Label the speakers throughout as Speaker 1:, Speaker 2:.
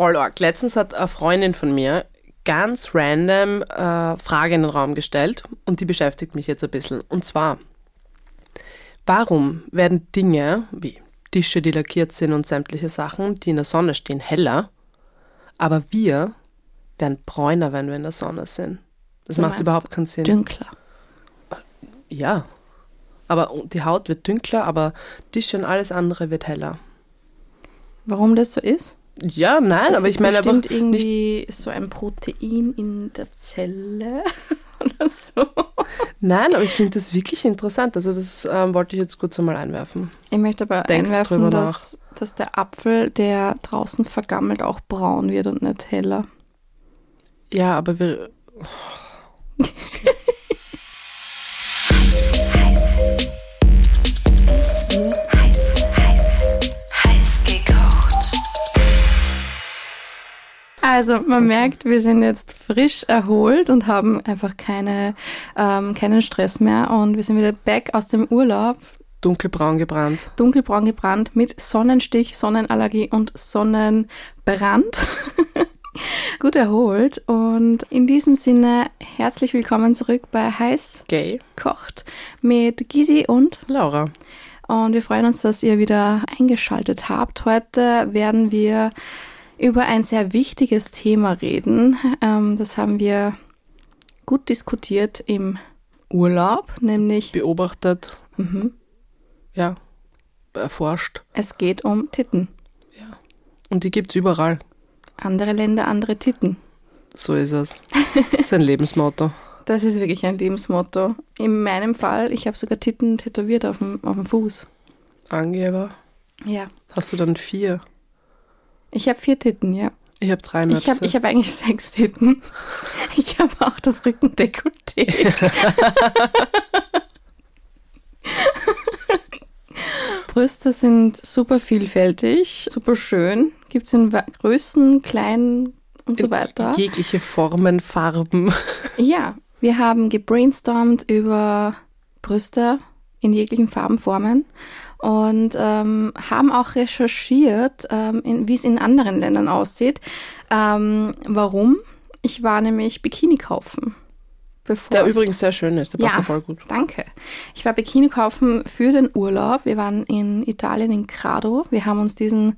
Speaker 1: voll arg. Letztens hat eine Freundin von mir ganz random äh, Frage in den Raum gestellt und die beschäftigt mich jetzt ein bisschen. Und zwar, warum werden Dinge wie Tische, die lackiert sind und sämtliche Sachen, die in der Sonne stehen, heller, aber wir werden bräuner, wenn wir in der Sonne sind? Das
Speaker 2: Du
Speaker 1: macht überhaupt keinen Sinn.
Speaker 2: Dünkler.
Speaker 1: Ja. Aber die Haut wird dünkler, aber Tische und alles andere wird heller.
Speaker 2: Warum das so ist?
Speaker 1: Ja, nein,
Speaker 2: Das
Speaker 1: aber ich meine einfach
Speaker 2: bestimmt
Speaker 1: nicht.
Speaker 2: irgendwie so ein Protein in der Zelle oder so.
Speaker 1: Nein, aber ich finde das wirklich interessant. Also das ähm, wollte ich jetzt kurz einmal einwerfen.
Speaker 2: Ich möchte aber
Speaker 1: Denkt
Speaker 2: einwerfen, dass, dass der Apfel, der draußen vergammelt, auch braun wird und nicht heller.
Speaker 1: Ja, aber wir.
Speaker 3: Es
Speaker 2: Also man merkt, wir sind jetzt frisch erholt und haben einfach keine, ähm, keinen Stress mehr und wir sind wieder back aus dem Urlaub,
Speaker 1: Dunkelbraun gebrannt.
Speaker 2: dunkelbraun gebrannt mit Sonnenstich, Sonnenallergie und Sonnenbrand. Gut erholt und in diesem Sinne herzlich willkommen zurück bei Heiß
Speaker 1: Gay.
Speaker 2: kocht mit Gisi und
Speaker 1: Laura.
Speaker 2: und wir freuen uns, dass ihr wieder eingeschaltet habt. Heute werden wir über ein sehr wichtiges Thema reden. Ähm, das haben wir gut diskutiert im Urlaub, nämlich
Speaker 1: Beobachtet.
Speaker 2: mhm,
Speaker 1: Ja. Erforscht.
Speaker 2: es geht um Titten.
Speaker 1: Ja. Und die gibt's überall.
Speaker 2: Andere Länder, andere Titten.
Speaker 1: So ist es. Das ist ein Lebensmotto.
Speaker 2: Das ist wirklich ein Lebensmotto. In meinem Fall, ich habe sogar Titten tätowiert auf dem, auf dem Fuß.
Speaker 1: Angeber.
Speaker 2: Ja.
Speaker 1: Hast du dann vier?
Speaker 2: Ich habe vier Titten, ja.
Speaker 1: Ich habe drei
Speaker 2: Ich
Speaker 1: Möpse.
Speaker 2: habe ich hab eigentlich sechs Titten. Ich habe auch das Rückendekolleté. Brüste sind super vielfältig, super schön. Gibt es in Größen, kleinen und so weiter.
Speaker 1: Jegliche Formen, Farben.
Speaker 2: Ja, wir haben gebrainstormt über Brüste in jeglichen Farben, Formen und ähm, haben auch recherchiert, ähm, wie es in anderen Ländern aussieht. Ähm, warum? Ich war nämlich Bikini kaufen. Bevor
Speaker 1: Der übrigens sehr schön ist. Der passt ja voll gut.
Speaker 2: Danke. Ich war Bikini kaufen für den Urlaub. Wir waren in Italien, in Grado. Wir haben uns diesen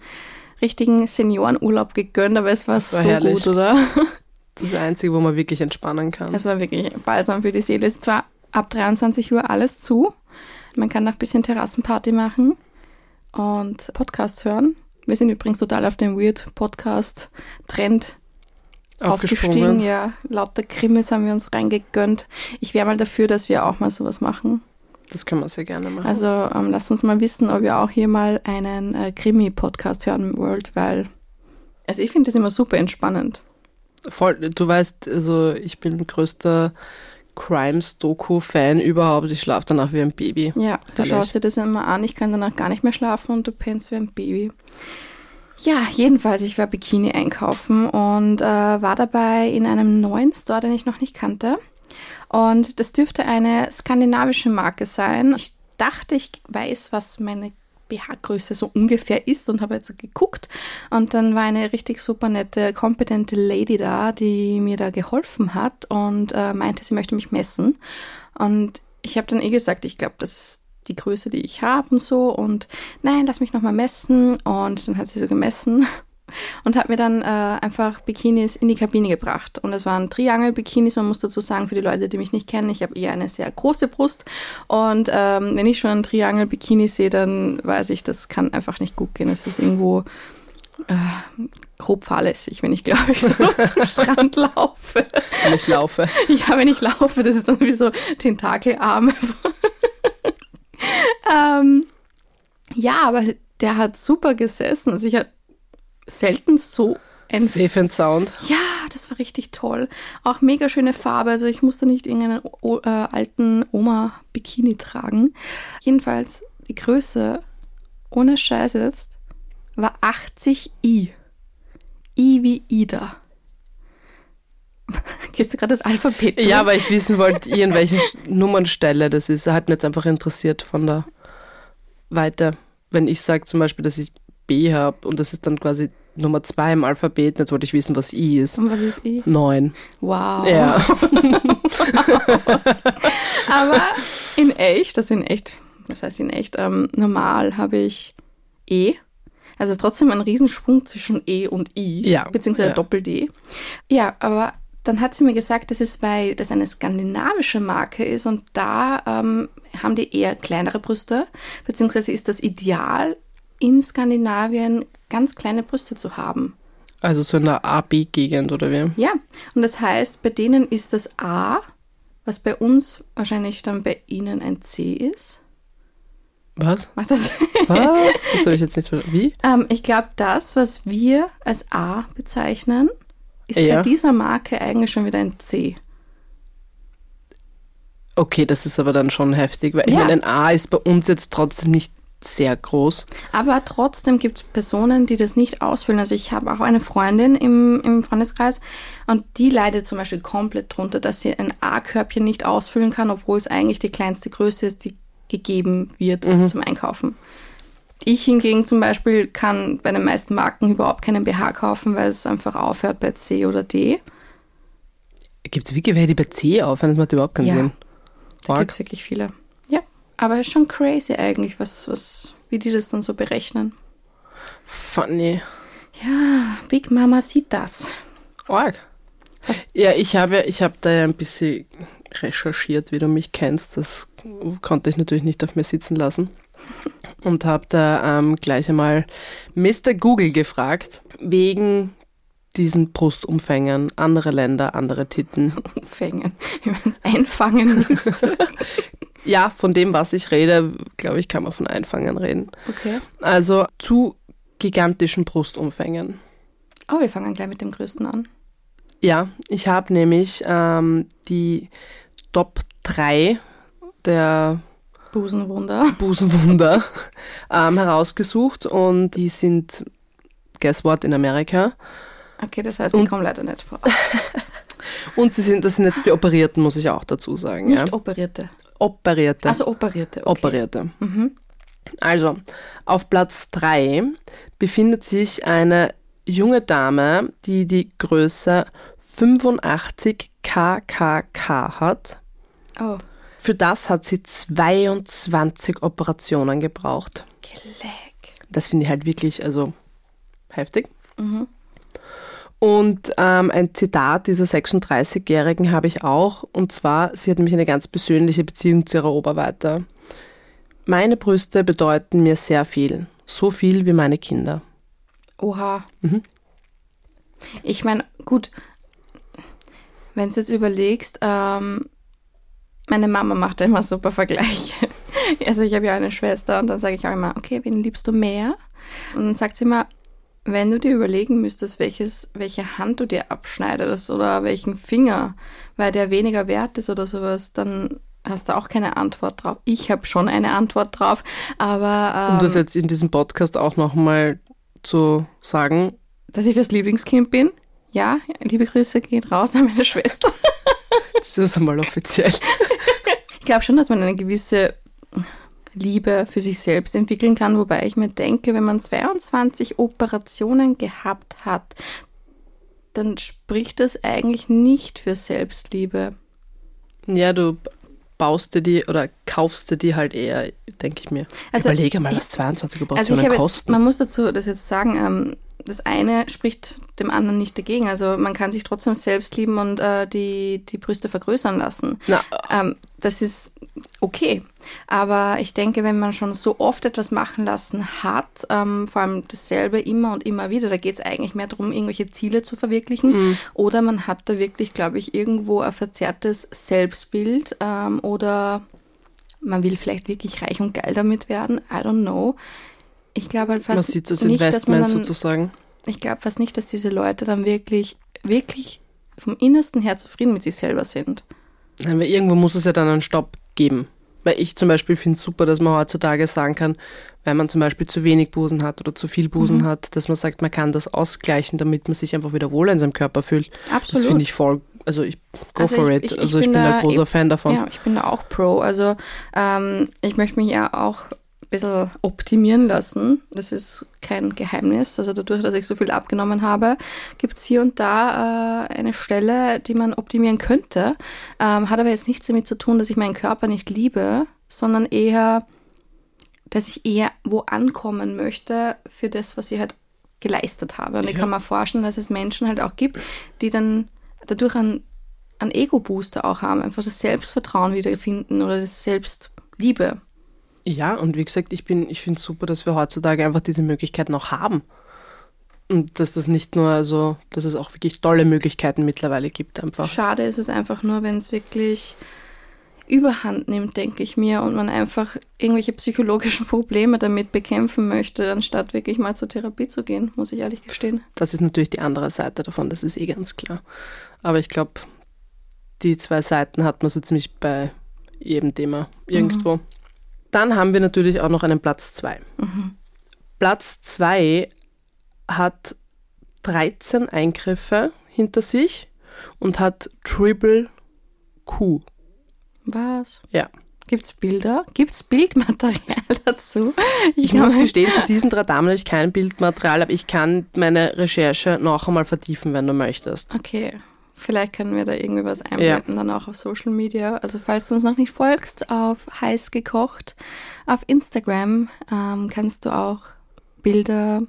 Speaker 2: richtigen Seniorenurlaub gegönnt, aber es war,
Speaker 1: war
Speaker 2: so
Speaker 1: herrlich.
Speaker 2: gut, oder?
Speaker 1: Das ist das Einzige, wo man wirklich entspannen kann.
Speaker 2: Es war wirklich balsam für die Seele. Es ist zwar ab 23 Uhr alles zu. Man kann noch ein bisschen Terrassenparty machen und Podcasts hören. Wir sind übrigens total auf den Weird Podcast-Trend aufgestiegen.
Speaker 1: Aufgesprungen.
Speaker 2: Ja, lauter Krimis haben wir uns reingegönnt. Ich wäre mal dafür, dass wir auch mal sowas machen.
Speaker 1: Das können wir sehr gerne machen.
Speaker 2: Also ähm, lasst uns mal wissen, ob ihr auch hier mal einen äh, Krimi-Podcast hören wollt, weil also ich finde das immer super entspannend.
Speaker 1: Voll, du weißt, also ich bin größter Crimes-Doku-Fan überhaupt. Ich schlafe danach wie ein Baby.
Speaker 2: Ja, du
Speaker 1: Herrlich.
Speaker 2: schaust dir das immer an, ich kann danach gar nicht mehr schlafen und du pennst wie ein Baby. Ja, jedenfalls, ich war Bikini einkaufen und äh, war dabei in einem neuen Store, den ich noch nicht kannte. Und das dürfte eine skandinavische Marke sein. Ich dachte, ich weiß, was meine BH-Größe so ungefähr ist und habe jetzt geguckt. Und dann war eine richtig super nette, kompetente Lady da, die mir da geholfen hat und äh, meinte, sie möchte mich messen. Und ich habe dann eh gesagt, ich glaube, das ist die Größe, die ich habe und so. Und nein, lass mich nochmal messen. Und dann hat sie so gemessen und hat mir dann äh, einfach Bikinis in die Kabine gebracht. Und es waren Triangel-Bikinis. Man muss dazu sagen, für die Leute, die mich nicht kennen, ich habe eher eine sehr große Brust. Und ähm, wenn ich schon ein Triangel-Bikini sehe, dann weiß ich, das kann einfach nicht gut gehen. Es ist irgendwo äh, grob fahrlässig, wenn ich, glaube ich, so zum Strand laufe.
Speaker 1: Wenn ich laufe.
Speaker 2: Ja, wenn ich laufe, das ist dann wie so Tentakelarme. ähm, ja, aber der hat super gesessen. Also ich hatte selten so ein
Speaker 1: Safe and Sound.
Speaker 2: ja, das war richtig toll. Auch mega schöne Farbe. Also ich musste nicht irgendeinen o äh, alten Oma-Bikini tragen. Jedenfalls die Größe, ohne Scheiß jetzt, war 80i. I wie Ida. Gehst du gerade das Alphabet durch?
Speaker 1: Ja, weil ich wissen wollte, ihr in welcher Nummernstelle das ist. Er hat mich jetzt einfach interessiert von der Weite. Wenn ich sage zum Beispiel, dass ich B habe und das ist dann quasi Nummer zwei im Alphabet. Jetzt wollte ich wissen, was I ist.
Speaker 2: Und was ist I?
Speaker 1: Neun.
Speaker 2: Wow.
Speaker 1: Ja.
Speaker 2: Aber in echt, das in echt, was heißt in echt, ähm, normal habe ich E. Also trotzdem ein Riesensprung zwischen E und I,
Speaker 1: Ja,
Speaker 2: beziehungsweise
Speaker 1: ja.
Speaker 2: Doppel-D. Ja, aber dann hat sie mir gesagt, das ist, weil das eine skandinavische Marke ist und da ähm, haben die eher kleinere Brüste, beziehungsweise ist das Ideal in Skandinavien ganz kleine Brüste zu haben.
Speaker 1: Also so in der AB-Gegend oder wie?
Speaker 2: Ja, und das heißt, bei denen ist das A, was bei uns wahrscheinlich dann bei ihnen ein C ist.
Speaker 1: Was?
Speaker 2: Macht das?
Speaker 1: Was? Das soll ich jetzt nicht. Wie?
Speaker 2: ähm, ich glaube, das, was wir als A bezeichnen, ist
Speaker 1: Ja.
Speaker 2: bei dieser Marke eigentlich schon wieder ein C.
Speaker 1: Okay, das ist aber dann schon heftig, weil ich
Speaker 2: Ja.
Speaker 1: meine, ein A ist bei uns jetzt trotzdem nicht sehr groß.
Speaker 2: Aber trotzdem gibt es Personen, die das nicht ausfüllen. Also ich habe auch eine Freundin im, im Freundeskreis und die leidet zum Beispiel komplett drunter, dass sie ein A-Körbchen nicht ausfüllen kann, obwohl es eigentlich die kleinste Größe ist, die gegeben wird zum Einkaufen. Ich hingegen zum Beispiel kann bei den meisten Marken überhaupt keinen BH kaufen, weil es einfach aufhört bei C oder D.
Speaker 1: Gibt es wirklich welche, die bei C aufhören? Das macht überhaupt keinen
Speaker 2: Ja.
Speaker 1: Sinn.
Speaker 2: Da gibt es wirklich viele. Aber ist schon crazy eigentlich, was, was, wie die das dann so berechnen.
Speaker 1: Funny.
Speaker 2: Ja, Big Mama sieht das. Was-
Speaker 1: Ja, ich habe ja, ich habe da ja ein bisschen recherchiert, wie du mich kennst. Das konnte ich natürlich nicht auf mir sitzen lassen. Und habe da ähm, gleich einmal Mr. Google gefragt, wegen diesen Brustumfängern, andere Länder, andere Titten.
Speaker 2: Umfängen, wie man es einfangen muss.
Speaker 1: Ja, von dem, was ich rede, glaube ich, kann man von Einfangen reden.
Speaker 2: Okay.
Speaker 1: Also zu gigantischen Brustumfängen.
Speaker 2: Oh, wir fangen gleich mit dem größten an.
Speaker 1: Ja, ich habe nämlich ähm, die Top 3 der
Speaker 2: Busenwunder.
Speaker 1: Busenwunder ähm, herausgesucht und die sind, guess what, in Amerika.
Speaker 2: Okay, das heißt, die kommen leider nicht vor.
Speaker 1: Und sie sind, das sind jetzt die Operierten, muss ich auch dazu sagen.
Speaker 2: Nicht
Speaker 1: ja.
Speaker 2: operierte.
Speaker 1: Operierte.
Speaker 2: Also operierte. Okay.
Speaker 1: Operierte.
Speaker 2: Mhm.
Speaker 1: Also, auf Platz 3 befindet sich eine junge Dame, die die Größe 85 KKK hat.
Speaker 2: Oh,
Speaker 1: Für das hat sie 22 Operationen gebraucht.
Speaker 2: Geleck.
Speaker 1: Das finde ich halt wirklich, also heftig.
Speaker 2: Mhm.
Speaker 1: Und ähm, ein Zitat dieser 36-Jährigen habe ich auch, und zwar, sie hat nämlich eine ganz persönliche Beziehung zu ihrer Oberweite. Meine Brüste bedeuten mir sehr viel, so viel wie meine Kinder.
Speaker 2: Oha.
Speaker 1: Mhm.
Speaker 2: Ich meine, gut, wenn du jetzt überlegst, ähm, meine Mama macht immer super Vergleiche. Also ich habe ja eine Schwester und dann sage ich auch immer, okay, wen liebst du mehr? Und dann sagt sie immer, wenn du dir überlegen müsstest, welches, welche Hand du dir abschneidest oder welchen Finger, weil der weniger wert ist oder sowas, dann hast du auch keine Antwort drauf. Ich habe schon eine Antwort drauf, aber ähm,
Speaker 1: Um das jetzt in diesem Podcast auch nochmal zu sagen,
Speaker 2: dass ich das Lieblingskind bin. Ja, liebe Grüße gehen raus an meine Schwester.
Speaker 1: das ist einmal offiziell.
Speaker 2: Ich glaube schon, dass man eine gewisse Liebe für sich selbst entwickeln kann, wobei ich mir denke, wenn man 22 Operationen gehabt hat, dann spricht das eigentlich nicht für Selbstliebe.
Speaker 1: Ja, du baust dir die oder kaufst dir die halt eher, denke ich mir.
Speaker 2: Also,
Speaker 1: Überlege mal,
Speaker 2: ich-
Speaker 1: was 22
Speaker 2: Also
Speaker 1: Operationen
Speaker 2: ich habe jetzt,
Speaker 1: kosten.
Speaker 2: man muss dazu das jetzt sagen, ähm, das eine spricht dem anderen nicht dagegen. Also man kann sich trotzdem selbst lieben und äh, die, die Brüste vergrößern lassen. Ähm, das ist okay. Aber ich denke, wenn man schon so oft etwas machen lassen hat, ähm, vor allem dasselbe immer und immer wieder, da geht es eigentlich mehr darum, irgendwelche Ziele zu verwirklichen. Oder man hat da wirklich, glaube ich, irgendwo ein verzerrtes Selbstbild ähm, oder man will vielleicht wirklich reich und geil damit werden. I don't know. Ich glaube halt fast
Speaker 1: man sieht das
Speaker 2: nicht, dass man
Speaker 1: Investment
Speaker 2: dann,
Speaker 1: sozusagen.
Speaker 2: ich glaube fast nicht, dass diese Leute dann wirklich, wirklich vom innersten her zufrieden mit sich selber sind.
Speaker 1: Nein, weil irgendwo muss es ja dann einen Stopp geben. Weil ich zum Beispiel finde es super, dass man heutzutage sagen kann, wenn man zum Beispiel zu wenig Busen hat oder zu viel Busen
Speaker 2: Mhm.
Speaker 1: hat, dass man sagt, man kann das ausgleichen, damit man sich einfach wieder wohl in seinem Körper fühlt.
Speaker 2: Absolut.
Speaker 1: Das finde ich voll, also ich go
Speaker 2: Also
Speaker 1: for
Speaker 2: ich-
Speaker 1: it.
Speaker 2: ich- ich
Speaker 1: also ich
Speaker 2: bin
Speaker 1: bin
Speaker 2: da
Speaker 1: ein großer
Speaker 2: eben-
Speaker 1: Fan davon.
Speaker 2: Ja, ich bin da auch pro. Also ähm, ich möchte mich ja auch bisschen optimieren lassen. Das ist kein Geheimnis. Also dadurch, dass ich so viel abgenommen habe, gibt es hier und da äh, eine Stelle, die man optimieren könnte. Ähm, hat aber jetzt nichts damit zu tun, dass ich meinen Körper nicht liebe, sondern eher, dass ich eher wo ankommen möchte für das, was ich halt geleistet habe. Und ich
Speaker 1: Ja.
Speaker 2: kann mir vorstellen, dass es Menschen halt auch gibt, die dann dadurch einen, einen Ego-Booster auch haben, einfach das Selbstvertrauen wiederfinden oder das Selbstliebe.
Speaker 1: Ja, und wie gesagt, ich bin, ich finde es super, dass wir heutzutage einfach diese Möglichkeit noch haben. Und dass das nicht nur, also, dass es auch wirklich tolle Möglichkeiten mittlerweile gibt, einfach.
Speaker 2: Schade ist es einfach nur, wenn es wirklich überhand nimmt, denke ich mir, und man einfach irgendwelche psychologischen Probleme damit bekämpfen möchte, anstatt wirklich mal zur Therapie zu gehen, muss ich ehrlich gestehen.
Speaker 1: Das ist natürlich die andere Seite davon, das ist eh ganz klar. Aber ich glaube, die zwei Seiten hat man so ziemlich bei jedem Thema irgendwo. Dann haben wir natürlich auch noch einen Platz zwei. Platz zwei hat 13 Eingriffe hinter sich und hat Triple Q.
Speaker 2: Was?
Speaker 1: Ja.
Speaker 2: Gibt's Bilder? Gibt's Bildmaterial dazu?
Speaker 1: Ich muss gestehen, zu diesen drei Damen habe ich kein Bildmaterial, aber ich kann meine Recherche noch einmal vertiefen, wenn du möchtest.
Speaker 2: Okay. Vielleicht können wir da irgendwie was einblenden, dann auch auf Social Media. Also falls du uns noch nicht folgst, auf heiß gekocht auf Instagram ähm, kannst du auch Bilder,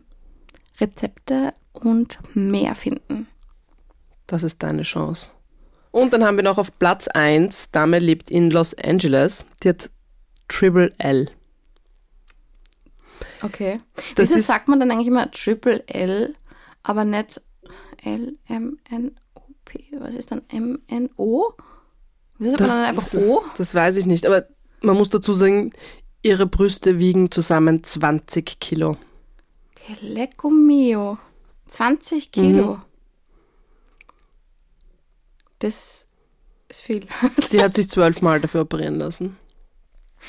Speaker 2: Rezepte und mehr finden.
Speaker 1: Das ist deine Chance. Und dann haben wir noch auf Platz 1, Dame lebt in Los Angeles, die hat Triple L.
Speaker 2: Okay.
Speaker 1: Das
Speaker 2: Wieso
Speaker 1: ist-
Speaker 2: sagt man dann eigentlich immer Triple L, aber nicht L, M, N, P? Was ist dann M, N, O? Wieso man dann einfach
Speaker 1: das,
Speaker 2: O?
Speaker 1: das weiß ich nicht, aber man muss dazu sagen, ihre Brüste wiegen zusammen 20 Kilo.
Speaker 2: Que lecco mio. 20 Kilo.
Speaker 1: Mhm.
Speaker 2: Das ist viel.
Speaker 1: Die hat sich zwölfmal dafür operieren lassen.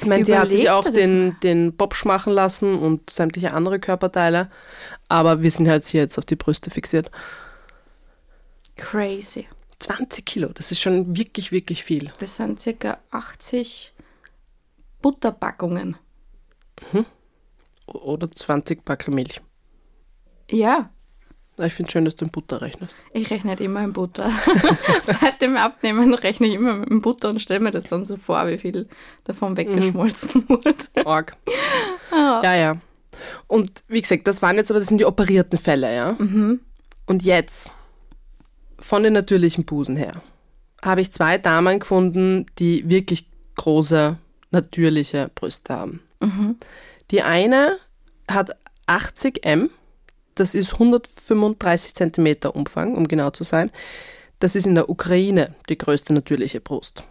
Speaker 1: Ich meine, sie hat sich auch
Speaker 2: das
Speaker 1: den, den Bobsch machen lassen und sämtliche andere Körperteile, aber wir sind halt hier jetzt auf die Brüste fixiert.
Speaker 2: Crazy.
Speaker 1: 20 Kilo, das ist schon wirklich, wirklich viel.
Speaker 2: Das sind circa 80 Butterpackungen.
Speaker 1: O- Oder 20 Packel Milch.
Speaker 2: Ja,
Speaker 1: Ich finde schön, dass du in Butter rechnest.
Speaker 2: ich rechne halt immer in Butter. Seit dem Abnehmen rechne ich immer mit Butter und stelle mir das dann so vor, wie viel davon weggeschmolzen wurde.
Speaker 1: Org. Ja, ja. Und wie gesagt, das waren jetzt aber, das sind die operierten Fälle, ja. Und jetzt, von den natürlichen Busen her, habe ich zwei Damen gefunden, die wirklich große, natürliche Brüste haben. Die eine hat 80 M, das ist 135 Zentimeter Umfang, um genau zu sein. Das ist in der Ukraine die größte natürliche Brust.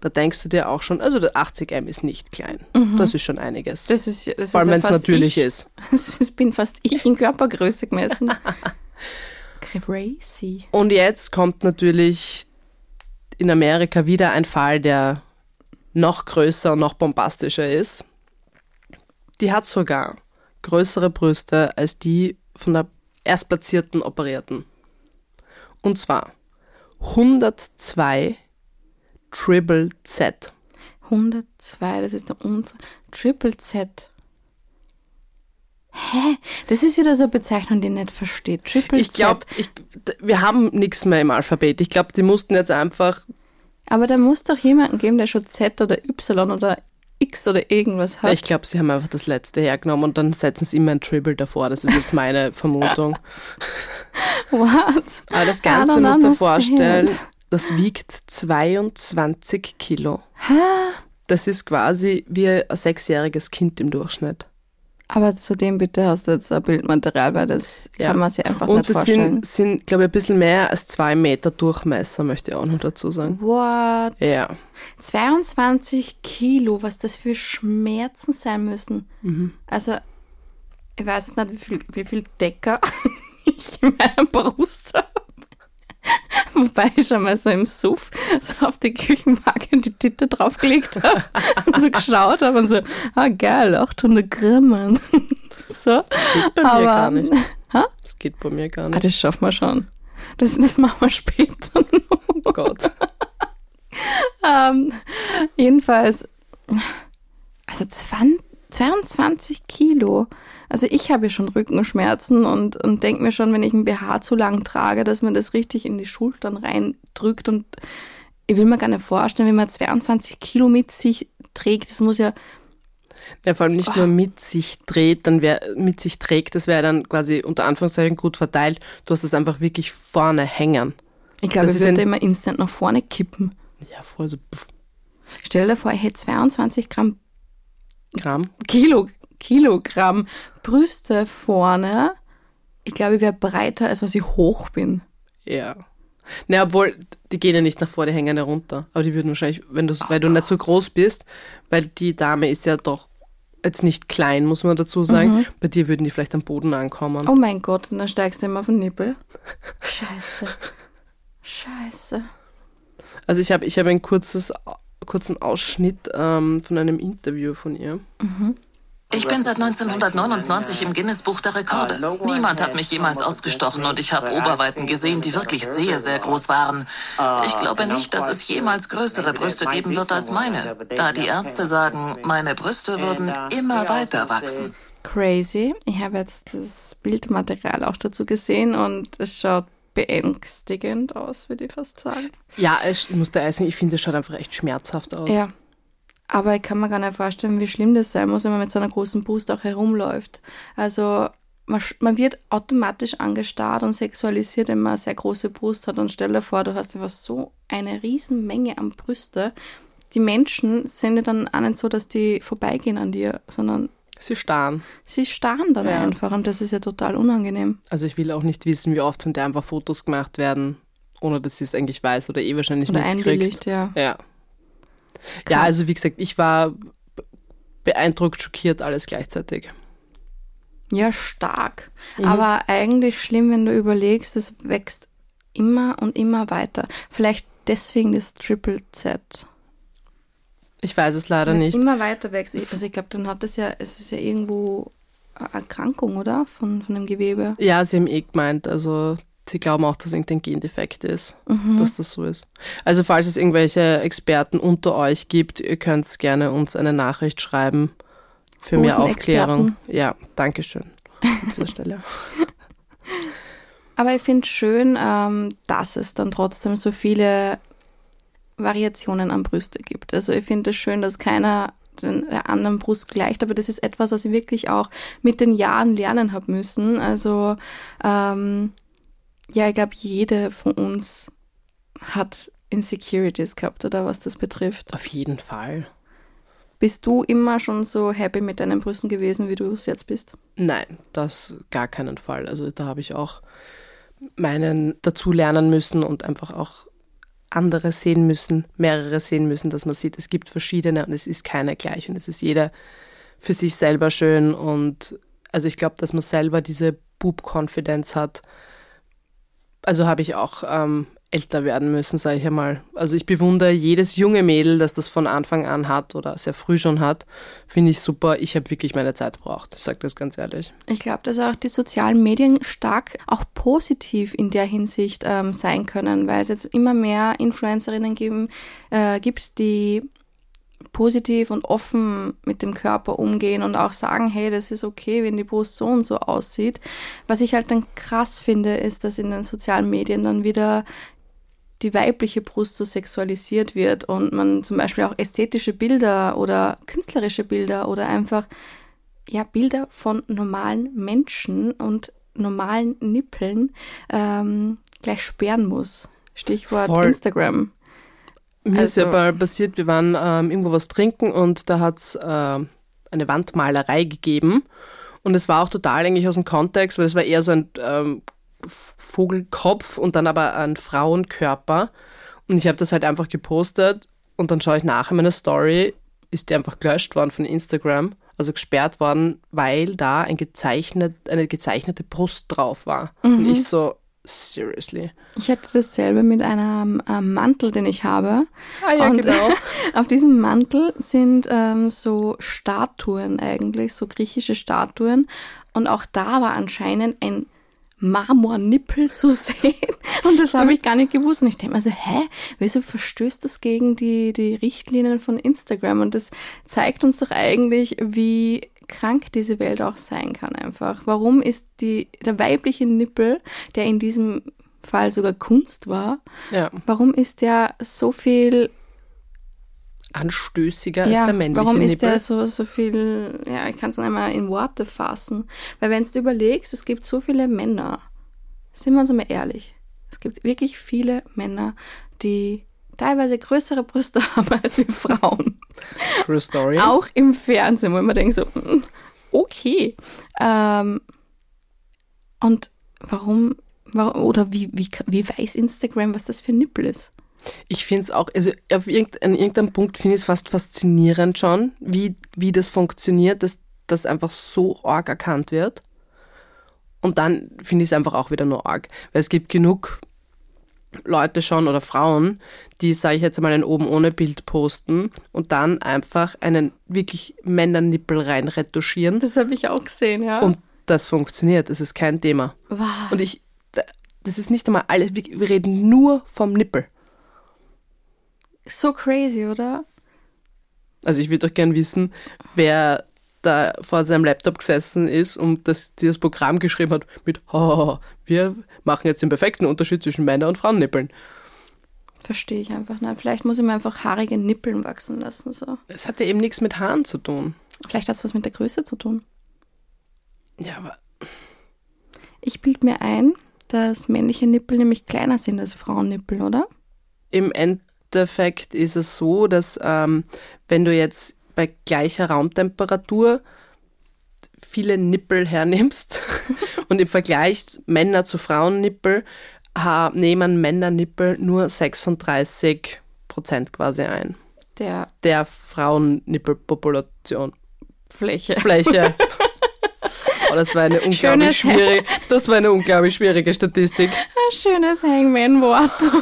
Speaker 1: Da denkst du dir auch schon, also der 80 M ist nicht klein. Das ist schon einiges.
Speaker 2: Das ist, das
Speaker 1: Vor allem, wenn es natürlich
Speaker 2: ich.
Speaker 1: ist.
Speaker 2: Das bin fast ich in Körpergröße gemessen. Crazy.
Speaker 1: Und jetzt kommt natürlich in Amerika wieder ein Fall, der noch größer und noch bombastischer ist. Die hat sogar größere Brüste als die von der erstplatzierten Operierten. Und zwar 102 Triple Z.
Speaker 2: 102, das ist der Unfall. Triple Z. Hä? Das ist wieder so eine Bezeichnung, die ich nicht versteht. Triple
Speaker 1: Ich glaube, wir haben nichts mehr im Alphabet. Ich glaube, die mussten jetzt einfach
Speaker 2: Aber da muss doch jemanden geben, der schon Z oder Y oder X oder irgendwas hat.
Speaker 1: Ich glaube, sie haben einfach das letzte hergenommen und dann setzen sie immer ein Triple davor. Das ist jetzt meine Vermutung.
Speaker 2: What?
Speaker 1: Aber das Ganze musst du vorstellen, das wiegt 22 Kilo. Das ist quasi wie ein sechsjähriges Kind im Durchschnitt.
Speaker 2: Aber zudem bitte hast du jetzt ein Bildmaterial, weil das
Speaker 1: Ja.
Speaker 2: kann man sich einfach
Speaker 1: Und
Speaker 2: nicht
Speaker 1: das
Speaker 2: vorstellen.
Speaker 1: sind, sind glaube ich, ein bisschen mehr als zwei Meter Durchmesser, möchte ich auch noch dazu sagen.
Speaker 2: What?
Speaker 1: Ja.
Speaker 2: 22 Kilo, was das für Schmerzen sein müssen.
Speaker 1: Mhm.
Speaker 2: Also, ich weiß jetzt nicht, wie viel, wie viel Decker ich in meiner Brust habe. Wobei ich schon mal so im Suff so auf die Küchenwaage die Titte draufgelegt habe und so geschaut habe und so, ah geil, 800 Gramm. so.
Speaker 1: Geht bei mir
Speaker 2: Aber,
Speaker 1: gar nicht.
Speaker 2: Ha?
Speaker 1: Das geht bei mir gar
Speaker 2: Ah,
Speaker 1: nicht.
Speaker 2: das schaffen wir schon. Das, das machen wir später.
Speaker 1: Oh Gott.
Speaker 2: Ähm, jedenfalls, also 20, 22 Kilo. Also ich habe ja schon Rückenschmerzen und, und denke mir schon, wenn ich ein BH zu lang trage, dass man das richtig in die Schultern reindrückt und ich will mir gar nicht vorstellen, wie man 22 Kilo mit sich trägt. Das muss ja,
Speaker 1: Ja, vor allem nicht nur mit sich dreht, dann wär, mit sich trägt, das wäre dann quasi unter Anführungszeichen gut verteilt. Du hast es einfach wirklich vorne hängen.
Speaker 2: ich glaube, ich
Speaker 1: ist
Speaker 2: würde immer instant nach vorne kippen.
Speaker 1: Ja, voll so pff,
Speaker 2: Stell dir vor, ich hätte 22 Gramm
Speaker 1: Gramm.
Speaker 2: Kilo, Kilogramm Brüste vorne. Ich glaube, ich wäre breiter, als was ich hoch bin.
Speaker 1: Ja. Na, obwohl, die gehen ja nicht nach vorne, die hängen ja runter. Aber die würden wahrscheinlich, wenn du, weil du nicht so groß bist, weil die Dame ist ja doch jetzt nicht klein, muss man dazu sagen. Bei dir würden die vielleicht am Boden ankommen.
Speaker 2: Oh mein Gott, und dann steigst du immer auf den Nippel. Scheiße. Scheiße.
Speaker 1: Also ich habe ich hab einen kurzes, kurzen Ausschnitt ähm, von einem Interview von ihr.
Speaker 4: Ich bin seit 1999 im Guinness-Buch der Rekorde. Niemand hat mich jemals ausgestochen und ich habe Oberweiten gesehen, die wirklich sehr, sehr groß waren. Ich glaube nicht, dass es jemals größere Brüste geben wird als meine, da die Ärzte sagen, meine Brüste würden immer weiter wachsen.
Speaker 2: Crazy. Ich habe jetzt das Bildmaterial auch dazu gesehen und es schaut beängstigend aus, würde ich fast sagen.
Speaker 1: Ja, ich muss da essen, ich finde, es schaut einfach echt schmerzhaft aus.
Speaker 2: Ja. Aber ich kann mir gar nicht vorstellen, wie schlimm das sein muss, wenn man mit so einer großen Brust auch herumläuft. Also man, man wird automatisch angestarrt und sexualisiert, wenn man eine sehr große Brust hat. Und stell dir vor, du hast einfach so eine Riesenmenge an Brüste. Die Menschen sind ja dann auch nicht so, dass die vorbeigehen an dir, sondern
Speaker 1: Sie starren.
Speaker 2: sie starren dann
Speaker 1: Ja.
Speaker 2: einfach und das ist ja total unangenehm.
Speaker 1: Also ich will auch nicht wissen, wie oft von der einfach Fotos gemacht werden, ohne dass sie es eigentlich weiß oder eh wahrscheinlich
Speaker 2: Oder
Speaker 1: mitkriegt.
Speaker 2: einwilligt, ja.
Speaker 1: Ja. Ja,
Speaker 2: Krass.
Speaker 1: also wie gesagt, ich war be- beeindruckt, schockiert, alles gleichzeitig.
Speaker 2: Ja, stark.
Speaker 1: Mhm.
Speaker 2: Aber eigentlich schlimm, wenn du überlegst, es wächst immer und immer weiter. Vielleicht deswegen das Triple Z.
Speaker 1: Ich weiß es leider
Speaker 2: Wenn es
Speaker 1: nicht.
Speaker 2: immer weiter wächst. Ich- Also ich glaube, dann hat es ja, es ist ja irgendwo eine Erkrankung, oder? Von, von dem Gewebe.
Speaker 1: Ja, sie haben eh gemeint, also sie glauben auch, dass irgendein Gendefekt ist,
Speaker 2: Mhm.
Speaker 1: dass das so ist. Also falls es irgendwelche Experten unter euch gibt, ihr könnt gerne uns eine Nachricht schreiben für mehr Aufklärung. Ja, danke schön an dieser Stelle.
Speaker 2: Aber ich finde schön, ähm, dass es dann trotzdem so viele Variationen an Brüste gibt. Also ich finde es schön, dass keiner den, der anderen Brust gleicht, aber das ist etwas, was ich wirklich auch mit den Jahren lernen habe müssen. Also ähm, ja, ich glaube, jede von uns hat Insecurities gehabt, oder was das betrifft.
Speaker 1: Auf jeden Fall.
Speaker 2: Bist du immer schon so happy mit deinen Brüsten gewesen, wie du es jetzt bist?
Speaker 1: Nein, das gar keinen Fall. Also da habe ich auch meinen dazu lernen müssen und einfach auch andere sehen müssen, mehrere sehen müssen, dass man sieht, es gibt verschiedene und es ist keine gleich und es ist jeder für sich selber schön und also ich glaube, dass man selber diese Boob-Confidence hat. Also habe ich auch ähm, älter werden müssen, sage ich einmal. Also ich bewundere jedes junge Mädel, das das von Anfang an hat oder sehr früh schon hat. Finde ich super. Ich habe wirklich meine Zeit gebraucht. Ich sage das ganz ehrlich.
Speaker 2: Ich glaube, dass auch die sozialen Medien stark auch positiv in der Hinsicht ähm, sein können, weil es jetzt immer mehr Influencerinnen geben, äh, gibt, die positiv und offen mit dem Körper umgehen und auch sagen, hey, das ist okay, wenn die Brust so und so aussieht. Was ich halt dann krass finde, ist, dass in den sozialen Medien dann wieder die weibliche Brust so sexualisiert wird und man zum Beispiel auch ästhetische Bilder oder künstlerische Bilder oder einfach ja, Bilder von normalen Menschen und normalen Nippeln ähm, gleich sperren muss. Stichwort
Speaker 1: Voll.
Speaker 2: Instagram.
Speaker 1: Mir ist ja
Speaker 2: Also-
Speaker 1: mal passiert, wir waren ähm, irgendwo was trinken und da hat es ähm, eine Wandmalerei gegeben. Und es war auch total eigentlich aus dem Kontext, weil es war eher so ein ähm, Vogelkopf und dann aber ein Frauenkörper. Und ich habe das halt einfach gepostet und dann schaue ich nachher meine Story, ist die einfach gelöscht worden von Instagram, also gesperrt worden, weil da ein gezeichnet, eine gezeichnete Brust drauf war. Und ich so, seriously.
Speaker 2: Ich hatte dasselbe mit einem ähm, Mantel, den ich habe.
Speaker 1: Ah ja,
Speaker 2: Und
Speaker 1: genau.
Speaker 2: auf diesem Mantel sind ähm, so Statuen eigentlich, so griechische Statuen. Und auch da war anscheinend ein Marmornippel zu sehen. Und das habe ich gar nicht gewusst. Und ich denke mir so, hä, wieso verstößt das gegen die, die Richtlinien von Instagram? Und das zeigt uns doch eigentlich, wie krank diese Welt auch sein kann einfach. Warum ist die, der weibliche Nippel, der in diesem Fall sogar Kunst war,
Speaker 1: Ja.
Speaker 2: warum ist der so viel
Speaker 1: Anstößiger als
Speaker 2: ja,
Speaker 1: der männliche
Speaker 2: warum ist
Speaker 1: Nippel.
Speaker 2: der so, so viel, ja, ich kann es nicht einmal in Worte fassen. Weil wenn du überlegst, es gibt so viele Männer, sind wir uns mal ehrlich, es gibt wirklich viele Männer, die teilweise größere Brüste haben als wir Frauen.
Speaker 1: True Story.
Speaker 2: Auch im Fernsehen, wo mir denke so, mm, okay. Ähm, und warum, warum oder wie, wie, wie weiß Instagram, was das für ein Nippel ist?
Speaker 1: Ich finde es auch, also auf irgend, an irgendeinem Punkt finde ich es fast faszinierend schon, wie, wie das funktioniert, dass das einfach so arg erkannt wird. Und dann finde ich es einfach auch wieder nur arg. Weil es gibt genug Leute schon oder Frauen, die, sage ich jetzt mal, ein oben ohne Bild posten und dann einfach einen wirklich Männernippel rein retuschieren.
Speaker 2: Das habe ich auch gesehen, ja.
Speaker 1: Und das funktioniert, das ist kein Thema.
Speaker 2: wow.
Speaker 1: Und ich, da- das ist nicht einmal alles, wir, wir reden nur vom Nippel.
Speaker 2: so crazy, oder?
Speaker 1: Also ich würde auch gern wissen, wer da vor seinem Laptop gesessen ist und das, dieses Programm geschrieben hat mit "Hahaha, wir machen jetzt den perfekten Unterschied zwischen Männer- und Frauennippeln.
Speaker 2: Verstehe ich einfach nicht. Vielleicht muss ich mir einfach haarige Nippeln wachsen lassen. So.
Speaker 1: Das hat ja eben nichts mit Haaren zu tun.
Speaker 2: Vielleicht hat es was mit der Größe zu tun.
Speaker 1: Ja, aber
Speaker 2: Ich bilde mir ein, dass männliche Nippel nämlich kleiner sind als Frauennippel, oder?
Speaker 1: im Endeffekt ist es so, dass ähm, wenn du jetzt bei gleicher Raumtemperatur viele Nippel hernimmst und im Vergleich Männer zu Frauennippel nehmen Männernippel nur 36 Prozent quasi ein.
Speaker 2: Der
Speaker 1: der Frauennippelpopulation.
Speaker 2: Fläche.
Speaker 1: Fläche. Oh, das war eine unglaublich
Speaker 2: Schönes-
Speaker 1: schwierige, das war eine unglaublich schwierige Statistik.
Speaker 2: Ein schönes Hangman-Wort.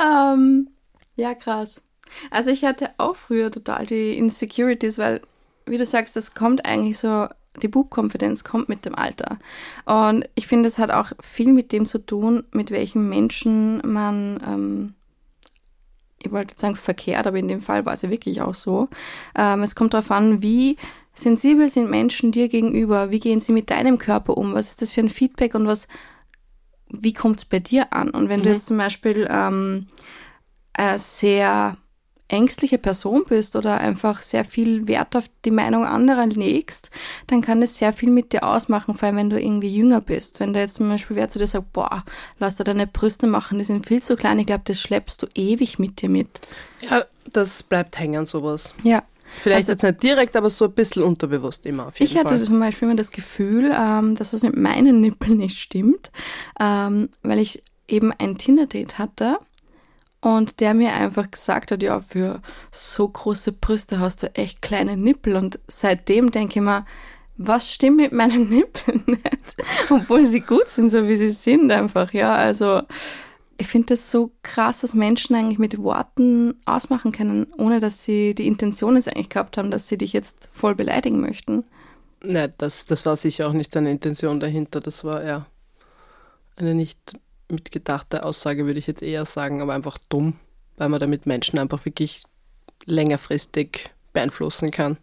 Speaker 2: ähm, ja, krass. Also ich hatte auch früher total die Insecurities, weil, wie du sagst, das kommt eigentlich so, die Bubkonfidenz kommt mit dem Alter. Und ich finde, es hat auch viel mit dem zu tun, mit welchen Menschen man, ähm, ich wollte jetzt sagen verkehrt, aber in dem Fall war es ja wirklich auch so. Ähm, es kommt darauf an, wie sensibel sind Menschen dir gegenüber, wie gehen sie mit deinem Körper um, was ist das für ein Feedback und was, wie kommt es bei dir an? Und wenn du jetzt zum Beispiel ähm, eine sehr ängstliche Person bist oder einfach sehr viel Wert auf die Meinung anderer legst, dann kann das sehr viel mit dir ausmachen, vor allem wenn du irgendwie jünger bist. Wenn da jetzt zum Beispiel wer zu dir sagt, boah, lass dir deine Brüste machen, die sind viel zu klein, ich glaube, das schleppst du ewig mit dir mit.
Speaker 1: Ja, das bleibt hängen, sowas.
Speaker 2: Ja.
Speaker 1: Vielleicht
Speaker 2: Also-
Speaker 1: jetzt nicht direkt, aber so ein bisschen unterbewusst immer auf jeden
Speaker 2: Ich hatte
Speaker 1: Fall.
Speaker 2: zum Beispiel immer das Gefühl, ähm, dass es mit meinen Nippeln nicht stimmt, ähm, weil ich eben ein Tinder-Date hatte und der mir einfach gesagt hat, ja, für so große Brüste hast du echt kleine Nippel und seitdem denke ich mir, was stimmt mit meinen Nippeln nicht? Obwohl sie gut sind, so wie sie sind einfach, ja, also ich finde das so krass, dass Menschen eigentlich mit Worten ausmachen können, ohne dass sie die Intention es eigentlich gehabt haben, dass sie dich jetzt voll beleidigen möchten.
Speaker 1: Nein, das, das war sicher auch nicht seine Intention dahinter. Das war ja eine nicht mitgedachte Aussage, würde ich jetzt eher sagen, aber einfach dumm, weil man damit Menschen einfach wirklich längerfristig beeinflussen kann.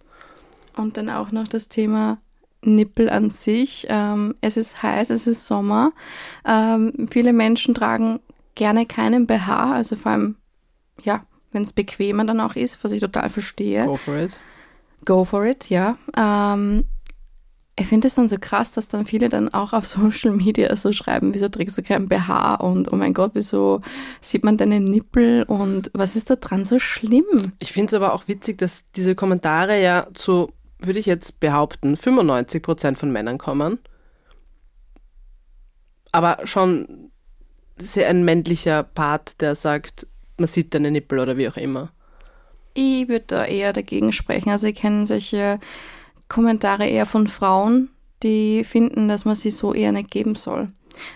Speaker 2: Und dann auch noch das Thema Nippel an sich. Ähm, es ist heiß, es ist Sommer. Ähm, viele Menschen tragen gerne keinen BH, also vor allem, ja, wenn es bequemer dann auch ist, was ich total verstehe.
Speaker 1: Go for it.
Speaker 2: Go for it, ja. Ähm, ich finde es dann so krass, dass dann viele dann auch auf Social Media so schreiben, wieso trägst du keinen BH und oh mein Gott, wieso sieht man deine Nippel und was ist da dran so schlimm?
Speaker 1: Ich finde es aber auch witzig, dass diese Kommentare ja zu, würde ich jetzt behaupten, 95% von Männern kommen. Aber schon sehr ein männlicher Part, der sagt, man sieht deine Nippel oder wie auch immer.
Speaker 2: Ich würde da eher dagegen sprechen. Also ich kenne solche Kommentare eher von Frauen, die finden, dass man sie so eher nicht geben soll.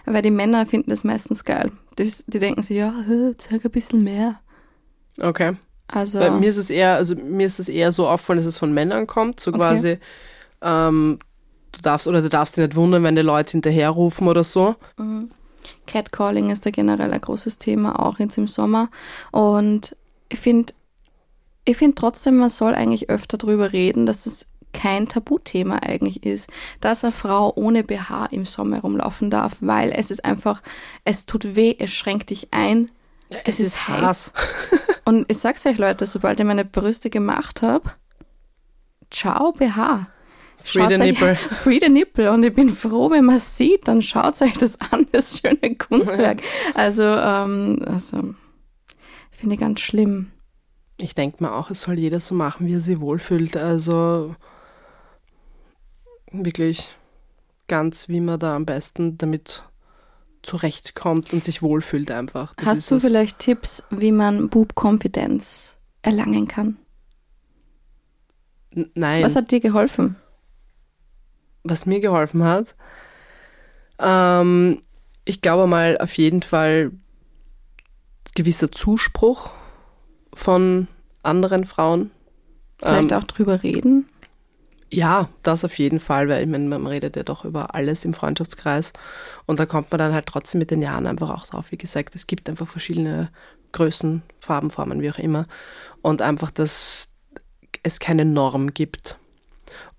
Speaker 2: Weil die Männer finden das meistens geil. Die, die denken sich, ja, zeig ein bisschen mehr.
Speaker 1: Okay.
Speaker 2: Also,
Speaker 1: Bei mir ist es eher, also mir ist es eher so auffallen, dass es von Männern kommt, so
Speaker 2: Okay.
Speaker 1: quasi, ähm, du darfst oder du darfst dich nicht wundern, wenn die Leute hinterherrufen oder so.
Speaker 2: Catcalling ist da generell ein großes Thema, auch jetzt im Sommer. Und ich finde, ich finde trotzdem, man soll eigentlich öfter drüber reden, dass es kein Tabuthema eigentlich ist, dass eine Frau ohne BH im Sommer rumlaufen darf, weil es ist einfach, es tut weh, es schränkt dich ein, es, ist heiß. Und ich sag's euch, Leute, sobald ich meine Brüste gemacht habe, ciao BH.
Speaker 1: Free the nipple.
Speaker 2: Free the nipple. Und ich bin froh, wenn man sieht, dann schaut euch das an, das schöne Kunstwerk. Also, ähm, also finde ich ganz schlimm.
Speaker 1: Ich denke mir auch, es soll jeder so machen, wie er sich wohlfühlt. Also wirklich ganz, wie man da am besten damit zurechtkommt und sich wohlfühlt einfach. Das
Speaker 2: Hast du vielleicht Tipps, wie man Boob-Konfidenz erlangen kann?
Speaker 1: N- Nein.
Speaker 2: Was hat dir geholfen?
Speaker 1: was mir geholfen hat. Ähm, ich glaube mal auf jeden Fall gewisser Zuspruch von anderen Frauen.
Speaker 2: Vielleicht
Speaker 1: Ähm,
Speaker 2: auch drüber reden?
Speaker 1: Ja, das auf jeden Fall, weil ich meine, man redet ja doch über alles im Freundschaftskreis und da kommt man dann halt trotzdem mit den Jahren einfach auch drauf. Wie gesagt, es gibt einfach verschiedene Größen, Farben, Formen, wie auch immer und einfach, dass es keine Norm gibt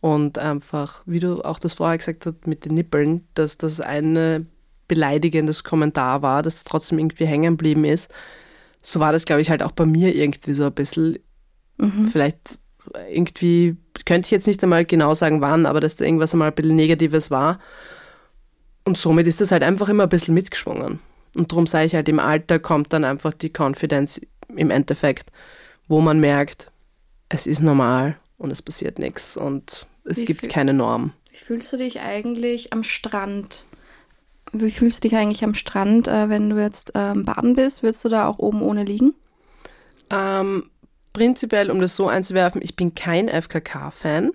Speaker 1: und einfach, wie du auch das vorher gesagt hast mit den Nippeln, dass das eine beleidigendes Kommentar war, das trotzdem irgendwie hängen geblieben ist. So war das, glaube ich, halt auch bei mir irgendwie so ein bisschen vielleicht irgendwie, könnte ich jetzt nicht einmal genau sagen, wann, aber dass da irgendwas einmal ein bisschen Negatives war. Und somit ist das halt einfach immer ein bisschen mitgeschwungen. Und darum sage ich halt, im Alter kommt dann einfach die Confidence im Endeffekt, wo man merkt, es ist normal und es passiert nichts und es
Speaker 2: Wie
Speaker 1: gibt keine Norm.
Speaker 2: Wie fühlst du dich eigentlich am Strand? Wie fühlst du dich eigentlich am Strand, äh, wenn du jetzt ähm, baden bist? Würdest du da auch oben ohne liegen?
Speaker 1: Ähm, prinzipiell, um das so einzuwerfen, ich bin kein FKK-Fan.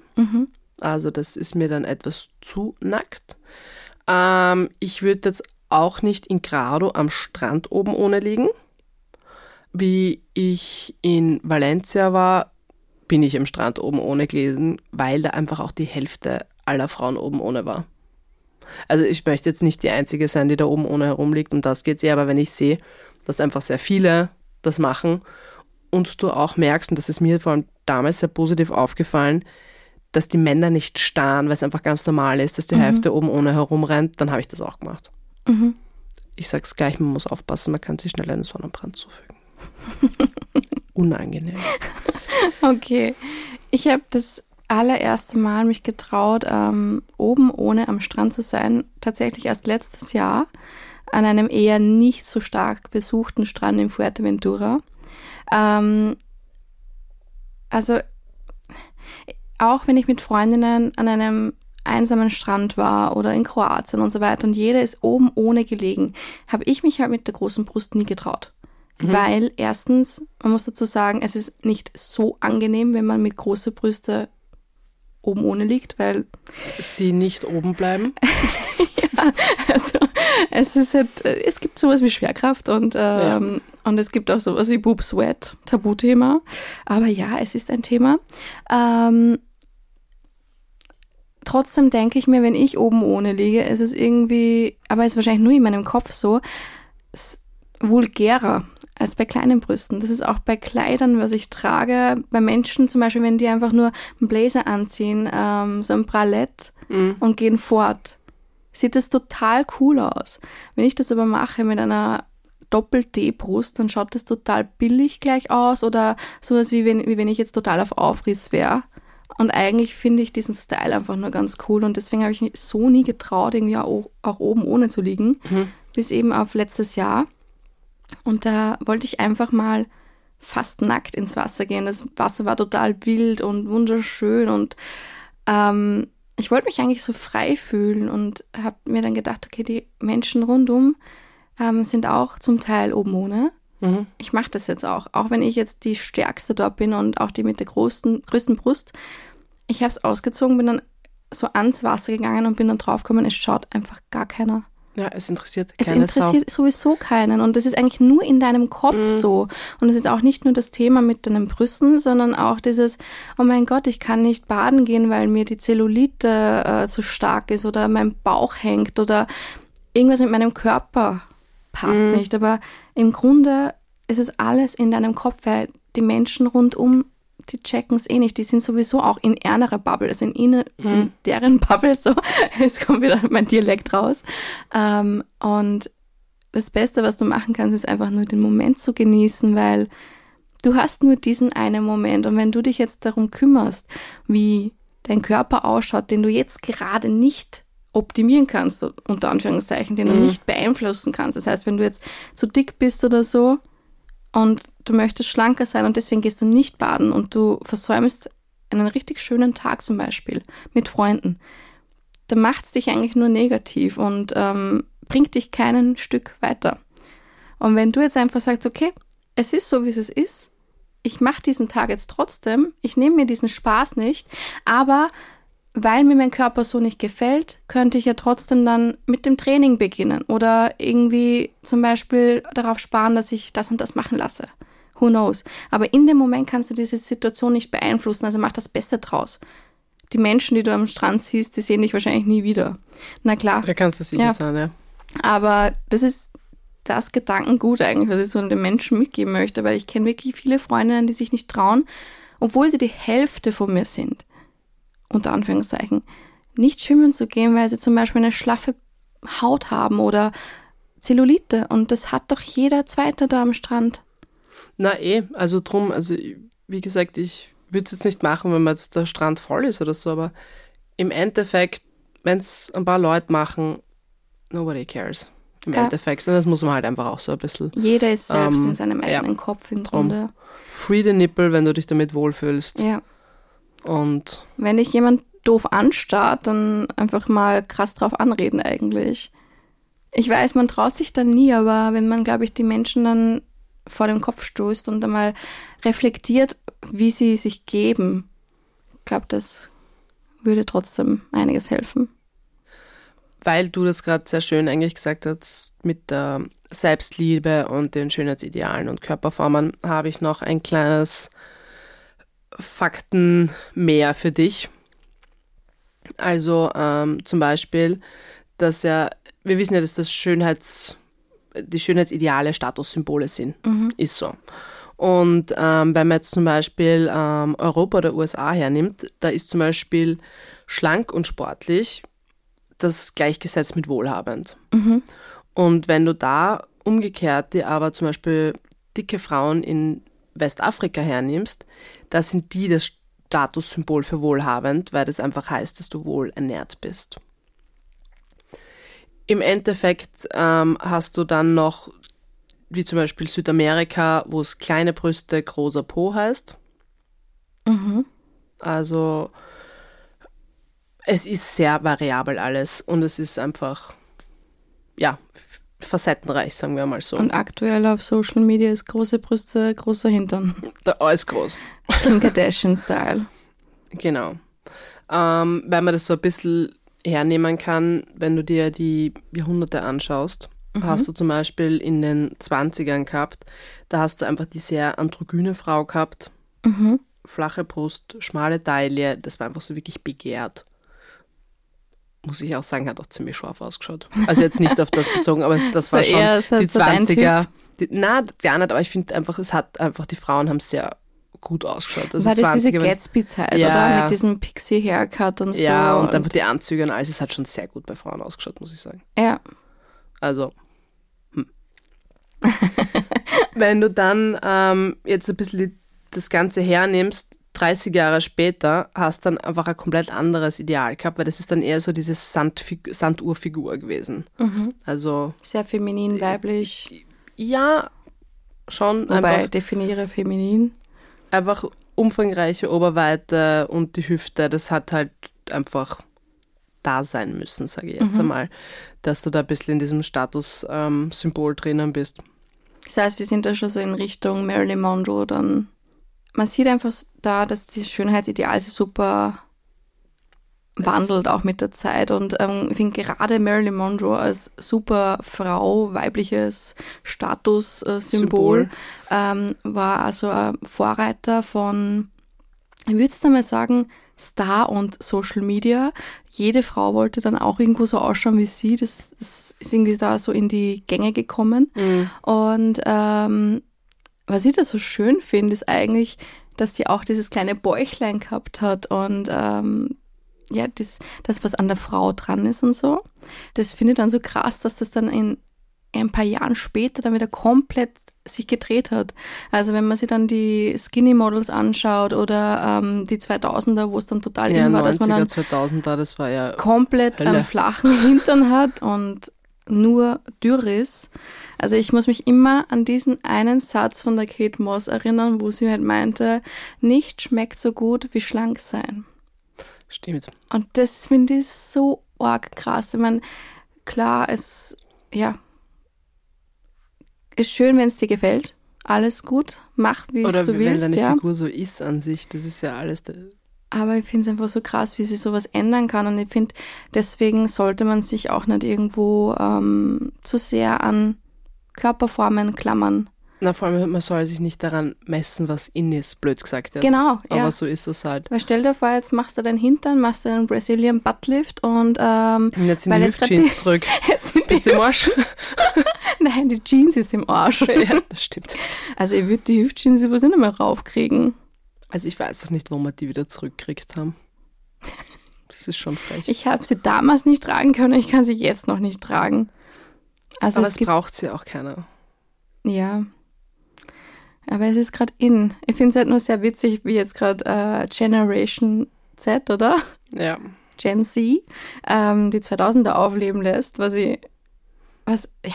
Speaker 1: Also das ist mir dann etwas zu nackt. Ähm, ich würde jetzt auch nicht in Grado am Strand oben ohne liegen. Wie ich in Valencia war, bin ich am Strand oben ohne gelegen, weil da einfach auch die Hälfte aller Frauen oben ohne war. Also ich möchte jetzt nicht die Einzige sein, die da oben ohne herumliegt, um das geht's eher, aber wenn ich sehe, dass einfach sehr viele das machen und du auch merkst, und das ist mir vor allem damals sehr positiv aufgefallen, dass die Männer nicht starren, weil es einfach ganz normal ist, dass die Hälfte oben ohne herumrennt, dann habe ich das auch gemacht. Ich sag's gleich, man muss aufpassen, man kann sich schnell einen Sonnenbrand zufügen. Unangenehm.
Speaker 2: Okay. Ich habe das allererste Mal mich getraut, ähm, oben ohne am Strand zu sein, tatsächlich erst letztes Jahr an einem eher nicht so stark besuchten Strand in Fuerteventura. Ähm, also auch wenn ich mit Freundinnen an einem einsamen Strand war oder in Kroatien und so weiter und jeder ist oben ohne gelegen, habe ich mich halt mit der großen Brust nie getraut. Weil erstens, man muss dazu sagen, es ist nicht so angenehm, wenn man mit große Brüste oben ohne liegt, weil
Speaker 1: Sie nicht oben bleiben.
Speaker 2: also, es ist halt, äh, es gibt sowas wie Schwerkraft und, ähm, und es gibt auch sowas wie Boob Sweat, Tabuthema. Aber ja, es ist ein Thema. Ähm, trotzdem denke ich mir, wenn ich oben ohne liege, ist es irgendwie, aber ist wahrscheinlich nur in meinem Kopf so, vulgärer als bei kleinen Brüsten. Das ist auch bei Kleidern, was ich trage, bei Menschen zum Beispiel, wenn die einfach nur einen Blazer anziehen, ähm, so ein Bralett und gehen fort sieht das total cool aus. Wenn ich das aber mache mit einer Doppel-D-Brust, dann schaut das total billig gleich aus oder sowas wie wenn, wie wenn ich jetzt total auf Aufriss wäre. Und eigentlich finde ich diesen Style einfach nur ganz cool und deswegen habe ich mich so nie getraut, irgendwie auch, auch oben ohne zu liegen, bis eben auf letztes Jahr. Und da wollte ich einfach mal fast nackt ins Wasser gehen. Das Wasser war total wild und wunderschön und ähm, ich wollte mich eigentlich so frei fühlen und habe mir dann gedacht, okay, die Menschen rundum ähm, sind auch zum Teil oben ohne. Ich mache das jetzt auch, auch wenn ich jetzt die Stärkste dort bin und auch die mit der größten, größten Brust. Ich habe es ausgezogen, bin dann so ans Wasser gegangen und bin dann draufgekommen, es schaut einfach gar keiner.
Speaker 1: Ja, es interessiert
Speaker 2: Es interessiert sowieso keinen und das ist eigentlich nur in deinem Kopf
Speaker 1: Mhm.
Speaker 2: so. Und es ist auch nicht nur das Thema mit deinen Brüsten, sondern auch dieses, oh mein Gott, ich kann nicht baden gehen, weil mir die Zellulite äh, zu stark ist oder mein Bauch hängt oder irgendwas mit meinem Körper passt
Speaker 1: Mhm.
Speaker 2: nicht. Aber im Grunde ist es alles in deinem Kopf, weil die Menschen rundum, die checken es eh nicht. Die sind sowieso auch in einer Bubble, also in, ihnen, in deren Bubble so. Jetzt kommt wieder mein Dialekt raus. Ähm, und das Beste, was du machen kannst, ist einfach nur den Moment zu genießen, weil du hast nur diesen einen Moment. Und wenn du dich jetzt darum kümmerst, wie dein Körper ausschaut, den du jetzt gerade nicht optimieren kannst, unter Anführungszeichen, den du nicht beeinflussen kannst. Das heißt, wenn du jetzt zu dick bist oder so und du möchtest schlanker sein und deswegen gehst du nicht baden und du versäumst einen richtig schönen Tag zum Beispiel mit Freunden, dann macht es dich eigentlich nur negativ und ähm, bringt dich keinen Stück weiter. Und wenn du jetzt einfach sagst, okay, es ist so, wie es ist, ich mache diesen Tag jetzt trotzdem, ich nehme mir diesen Spaß nicht, aber weil mir mein Körper so nicht gefällt, könnte ich ja trotzdem dann mit dem Training beginnen oder irgendwie zum Beispiel darauf sparen, dass ich das und das machen lasse. Who knows? Aber in dem Moment kannst du diese Situation nicht beeinflussen, also mach das Beste draus. Die Menschen, die du am Strand siehst, die sehen dich wahrscheinlich nie wieder. Na klar,
Speaker 1: Da kannst du sicher
Speaker 2: Ja.
Speaker 1: sein, ja.
Speaker 2: aber das ist das Gedankengut eigentlich, was ich so den Menschen mitgeben möchte, weil ich kenne wirklich viele Freundinnen, die sich nicht trauen, obwohl sie die Hälfte von mir sind, unter Anführungszeichen, nicht schwimmen zu gehen, weil sie zum Beispiel eine schlaffe Haut haben oder Zellulite. Und das hat doch jeder Zweite da am Strand.
Speaker 1: Na eh, also drum, also wie gesagt, ich würde es jetzt nicht machen, wenn man jetzt der Strand voll ist oder so, aber im Endeffekt, wenn es ein paar Leute machen, nobody cares. Im
Speaker 2: Ja.
Speaker 1: Endeffekt. Und das muss man halt einfach auch so ein bisschen
Speaker 2: Jeder ist selbst
Speaker 1: Ähm,
Speaker 2: in seinem
Speaker 1: ja.
Speaker 2: eigenen Kopf im
Speaker 1: Drum.
Speaker 2: Grunde.
Speaker 1: free the nipple, wenn du dich damit wohlfühlst.
Speaker 2: Ja.
Speaker 1: Und
Speaker 2: Wenn dich jemand doof anstarrt, dann einfach mal krass drauf anreden eigentlich. Ich weiß, man traut sich dann nie, aber wenn man, glaube ich, die Menschen dann vor den Kopf stoßt und einmal reflektiert, wie sie sich geben, ich glaube, das würde trotzdem einiges helfen.
Speaker 1: weil du das gerade sehr schön eigentlich gesagt hast mit der Selbstliebe und den Schönheitsidealen und Körperformen, habe ich noch ein kleines Fakten mehr für dich. Also ähm, zum Beispiel, dass ja, wir wissen ja, dass das Schönheits, die Schönheitsideale Statussymbole sind. Ist so. Und ähm, wenn man jetzt zum Beispiel ähm, Europa oder USA hernimmt, da ist zum Beispiel schlank und sportlich das gleichgesetzt mit wohlhabend. Und wenn du da umgekehrt dir aber zum Beispiel dicke Frauen in Westafrika hernimmst, da sind die das Statussymbol für wohlhabend, weil das einfach heißt, dass du wohl ernährt bist. Im Endeffekt ähm, hast du dann noch, wie zum Beispiel Südamerika, wo es kleine Brüste, großer Po heißt. Also es ist sehr variabel alles und es ist einfach, ja, facettenreich, sagen wir mal so.
Speaker 2: Und aktuell auf Social Media ist große Brüste, großer Hintern.
Speaker 1: da alles groß.
Speaker 2: Kim Kardashian-Style.
Speaker 1: Genau. Ähm, weil man das so ein bisschen hernehmen kann, wenn du dir die Jahrhunderte anschaust, hast du zum Beispiel in den 20ern gehabt, da hast du einfach die sehr androgyne Frau gehabt, flache Brust, schmale Taille, das war einfach so wirklich begehrt. Muss ich auch sagen, hat auch ziemlich scharf ausgeschaut. Also jetzt nicht auf das bezogen, aber das
Speaker 2: So
Speaker 1: war schon die
Speaker 2: so dein
Speaker 1: 20er. Die, na, gar nicht, aber ich finde einfach, es hat einfach, die Frauen haben sehr gut ausgeschaut. Also
Speaker 2: War das diese
Speaker 1: 20er, wenn-
Speaker 2: Gatsby-Zeit,
Speaker 1: Ja,
Speaker 2: oder?
Speaker 1: ja.
Speaker 2: Mit diesem Pixie-Haircut und so.
Speaker 1: Ja, und einfach die Anzüge und alles, es hat schon sehr gut bei Frauen ausgeschaut, muss ich sagen.
Speaker 2: ja.
Speaker 1: Also, hm. Wenn du dann ähm, jetzt ein bisschen das Ganze hernimmst, 30 Jahre später, hast dann einfach ein komplett anderes Ideal gehabt, weil das ist dann eher so diese Sandfig Sanduhrfigur gewesen.
Speaker 2: Mhm.
Speaker 1: Also,
Speaker 2: Sehr feminin, weiblich.
Speaker 1: ja, schon
Speaker 2: Wobei,
Speaker 1: einfach,
Speaker 2: definiere feminin.
Speaker 1: einfach umfangreiche Oberweite und die Hüfte, das hat halt einfach da sein müssen, sage ich jetzt einmal, dass du da ein bisschen in diesem Statussymbol drinnen bist.
Speaker 2: Das heißt, wir sind da schon so in Richtung Marilyn Monroe dann. Man sieht einfach da, dass dieses Schönheitsideal sich super wandelt auch mit der Zeit. Und ähm, ich finde gerade Marilyn Monroe als super Frau, weibliches Statussymbol,
Speaker 1: Symbol.
Speaker 2: ähm, war also ein Vorreiter von, ich würde jetzt einmal sagen, Star und Social Media. Jede Frau wollte dann auch irgendwo so ausschauen wie sie. Das, das ist irgendwie da so in die Gänge gekommen. Und ähm, was ich da so schön finde, ist eigentlich, dass sie auch dieses kleine Bäuchlein gehabt hat und ähm, ja, das, das, was an der Frau dran ist und so. Das finde ich dann so krass, dass das dann in ein paar Jahren später dann wieder komplett sich gedreht hat. Also wenn man sich dann die Skinny Models anschaut oder ähm, die 2000er, wo es dann total
Speaker 1: Ja,
Speaker 2: in war, dass man
Speaker 1: 90er,
Speaker 2: dann
Speaker 1: 2000er, das war ja
Speaker 2: komplett
Speaker 1: Hölle.
Speaker 2: einen flachen Hintern hat und nur dürr ist. Also ich muss mich immer an diesen einen Satz von der Kate Moss erinnern, wo sie halt meinte, nicht schmeckt so gut wie schlank sein.
Speaker 1: Stimmt.
Speaker 2: Und das finde ich so arg krass. Ich meine, klar, es, ja, ist schön, wenn es dir gefällt. Alles gut, mach, wie es
Speaker 1: Oder
Speaker 2: du
Speaker 1: wenn
Speaker 2: willst,
Speaker 1: deine
Speaker 2: ja.
Speaker 1: Figur so ist an sich, das ist ja alles.
Speaker 2: Aber ich finde es einfach so krass, wie sich sowas ändern kann. Und ich finde, deswegen sollte man sich auch nicht irgendwo ähm, zu sehr an Körperformen klammern.
Speaker 1: Na, vor allem, man soll sich nicht daran messen, was in ist, blöd gesagt jetzt.
Speaker 2: Genau,
Speaker 1: Aber
Speaker 2: ja.
Speaker 1: so ist es halt.
Speaker 2: Weil stell dir vor, jetzt machst du deinen Hintern, machst du einen Brazilian Buttlift und ähm,
Speaker 1: Und jetzt sind
Speaker 2: Weil
Speaker 1: die Hüftjeans zurück.
Speaker 2: jetzt sind die,
Speaker 1: du im Arsch?
Speaker 2: nein, die Jeans ist im Arsch.
Speaker 1: ja, das stimmt.
Speaker 2: Also ich würde die Hüftjeans sowieso nicht mehr raufkriegen.
Speaker 1: Also ich weiß auch nicht, wo wir die wieder zurückkriegt haben. Das ist schon frech.
Speaker 2: Ich habe sie damals nicht tragen können, ich kann sie jetzt noch nicht tragen. Also
Speaker 1: Aber
Speaker 2: es
Speaker 1: es braucht sie auch keiner.
Speaker 2: Ja. Aber es ist gerade in. Ich finde es halt nur sehr witzig, wie jetzt gerade äh, Generation Z, oder?
Speaker 1: Ja.
Speaker 2: Gen Z, ähm, die 2000er aufleben lässt, was ich, was, ja,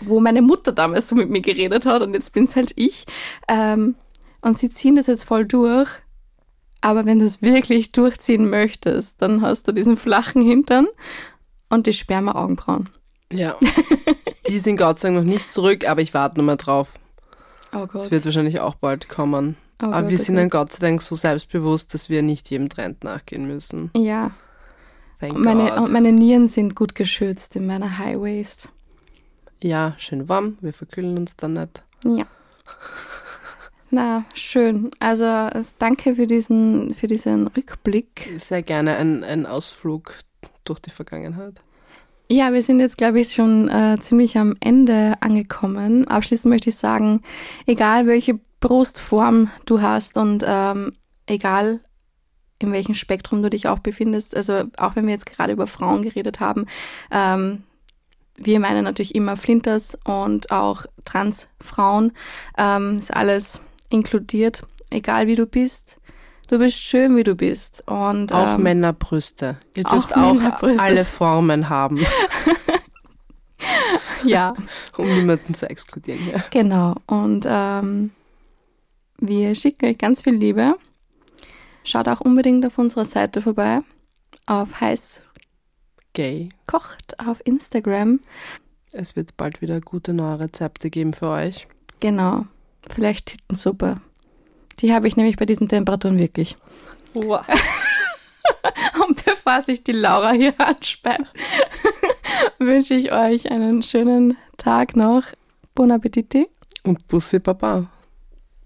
Speaker 2: wo meine Mutter damals so mit mir geredet hat und jetzt bin's halt ich. Ähm, und sie ziehen das jetzt voll durch. Aber wenn du es wirklich durchziehen möchtest, dann hast du diesen flachen Hintern und die Sperma-Augenbrauen.
Speaker 1: Ja. die sind Gott sei Dank noch nicht zurück, aber ich warte noch mal drauf.
Speaker 2: Oh Gott.
Speaker 1: Es wird wahrscheinlich auch bald kommen.
Speaker 2: Oh
Speaker 1: aber
Speaker 2: Gott,
Speaker 1: wir
Speaker 2: oh
Speaker 1: sind dann Gott sei Dank so selbstbewusst, dass wir nicht jedem Trend nachgehen müssen.
Speaker 2: Ja,
Speaker 1: Thank
Speaker 2: Und meine, und meine Nieren sind gut geschützt in meiner High Waist.
Speaker 1: ja, schön warm. Wir verkühlen uns dann nicht.
Speaker 2: Ja. Na, schön. Also danke für diesen, für diesen Rückblick.
Speaker 1: Sehr gerne ein, ein Ausflug durch die Vergangenheit.
Speaker 2: Ja, wir sind jetzt, glaube ich, schon äh, ziemlich am Ende angekommen. Abschließend möchte ich sagen, egal welche Brustform du hast und ähm, egal in welchem Spektrum du dich auch befindest, also auch wenn wir jetzt gerade über Frauen geredet haben, ähm, wir meinen natürlich immer Flinters und auch Transfrauen, ähm, ist alles inkludiert, egal wie du bist. Du bist schön, wie du bist. Und
Speaker 1: Auch
Speaker 2: ähm,
Speaker 1: Männerbrüste. Ihr
Speaker 2: auch
Speaker 1: dürft auch,
Speaker 2: Männerbrüste.
Speaker 1: alle Formen haben,
Speaker 2: ja.
Speaker 1: um niemanden zu exkludieren hier.
Speaker 2: Genau. Und ähm, wir schicken euch ganz viel Liebe. Schaut auch unbedingt auf unserer Seite vorbei. Auf heiß
Speaker 1: Gay.
Speaker 2: kocht auf Instagram.
Speaker 1: Es wird bald wieder gute neue Rezepte geben für euch.
Speaker 2: Genau. Vielleicht Tittensuppe. Die habe ich nämlich bei diesen Temperaturen wirklich. Und bevor sich die Laura hier ansperrt, wünsche ich euch einen schönen Tag noch. Bon Appetit.
Speaker 1: Und Bussi Baba.